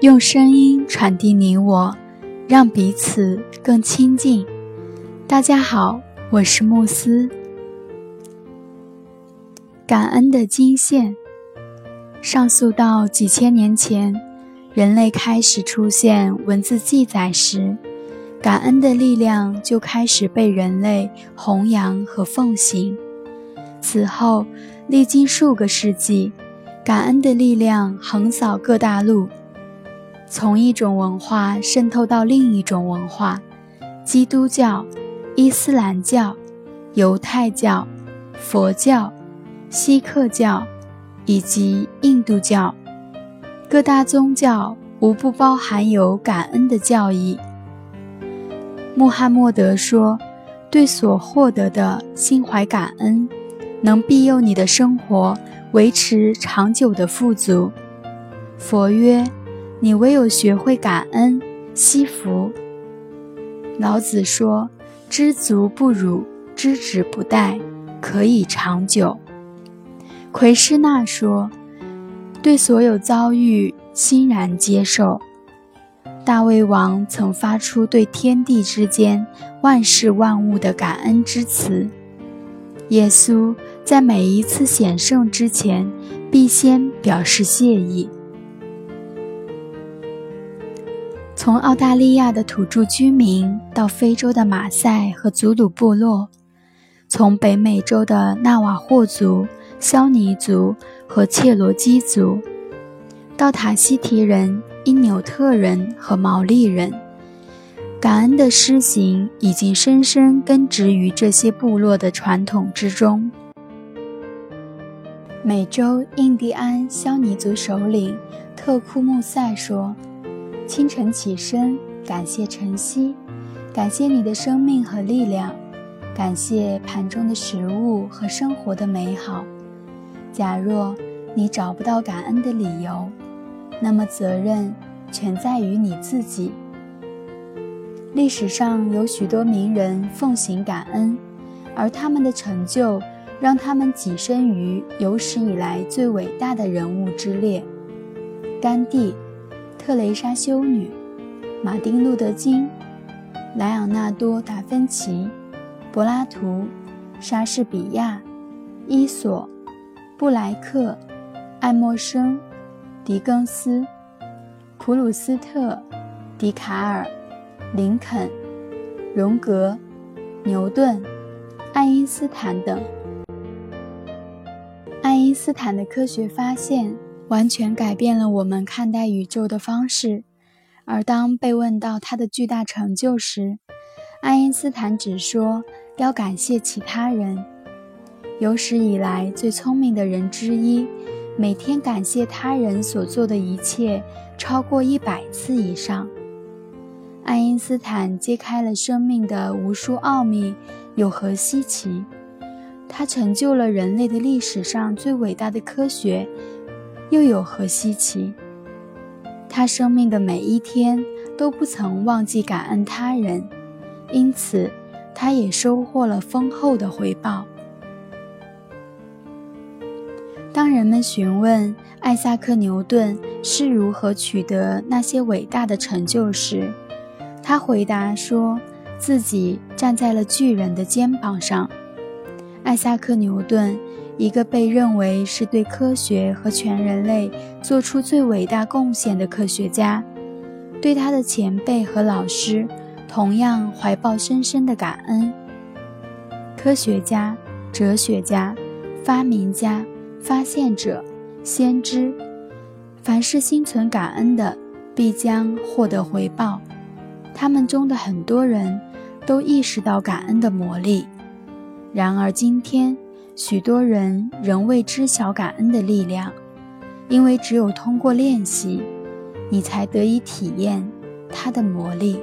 用声音传递你我，让彼此更亲近。大家好，我是慕斯。感恩的金线，上溯到几千年前，人类开始出现文字记载时，感恩的力量就开始被人类弘扬和奉行。此后，历经数个世纪。感恩的力量横扫各大陆，从一种文化渗透到另一种文化，基督教、伊斯兰教、犹太教、佛教、锡克教以及印度教，各大宗教无不包含有感恩的教义。穆罕默德说：“对所获得的心怀感恩，能庇佑你的生活。”维持长久的富足。佛曰：“你唯有学会感恩惜福。”老子说：“知足不辱，知止不殆，可以长久。”奎师那说：“对所有遭遇欣然接受。”大卫王曾发出对天地之间万事万物的感恩之词。耶稣。在每一次显圣之前，必先表示谢意。从澳大利亚的土著居民到非洲的马赛和祖鲁部落，从北美洲的纳瓦霍族、肖尼族和切罗基族，到塔希提人、因纽特人和毛利人，感恩的施行已经深深根植于这些部落的传统之中。美洲印第安肖尼族首领特库穆塞说：“清晨起身，感谢晨曦，感谢你的生命和力量，感谢盘中的食物和生活的美好。假若你找不到感恩的理由，那么责任全在于你自己。历史上有许多名人奉行感恩，而他们的成就。”让他们跻身于有史以来最伟大的人物之列：甘地、特蕾莎修女、马丁·路德·金、莱昂纳多·达芬奇、柏拉图、莎士比亚、伊索、布莱克、爱默生、狄更斯、普鲁斯特、笛卡尔、林肯、荣格、牛顿、爱因斯坦等。爱因斯坦的科学发现完全改变了我们看待宇宙的方式，而当被问到他的巨大成就时，爱因斯坦只说要感谢其他人。有史以来最聪明的人之一，每天感谢他人所做的一切超过一百次以上。爱因斯坦揭开了生命的无数奥秘，有何稀奇？他成就了人类的历史上最伟大的科学，又有何稀奇？他生命的每一天都不曾忘记感恩他人，因此他也收获了丰厚的回报。当人们询问艾萨克·牛顿是如何取得那些伟大的成就时，他回答说自己站在了巨人的肩膀上。艾萨克·牛顿，一个被认为是对科学和全人类做出最伟大贡献的科学家，对他的前辈和老师同样怀抱深深的感恩。科学家、哲学家、发明家、发现者、先知，凡是心存感恩的，必将获得回报。他们中的很多人都意识到感恩的魔力。然而，今天许多人仍未知晓感恩的力量，因为只有通过练习，你才得以体验它的魔力。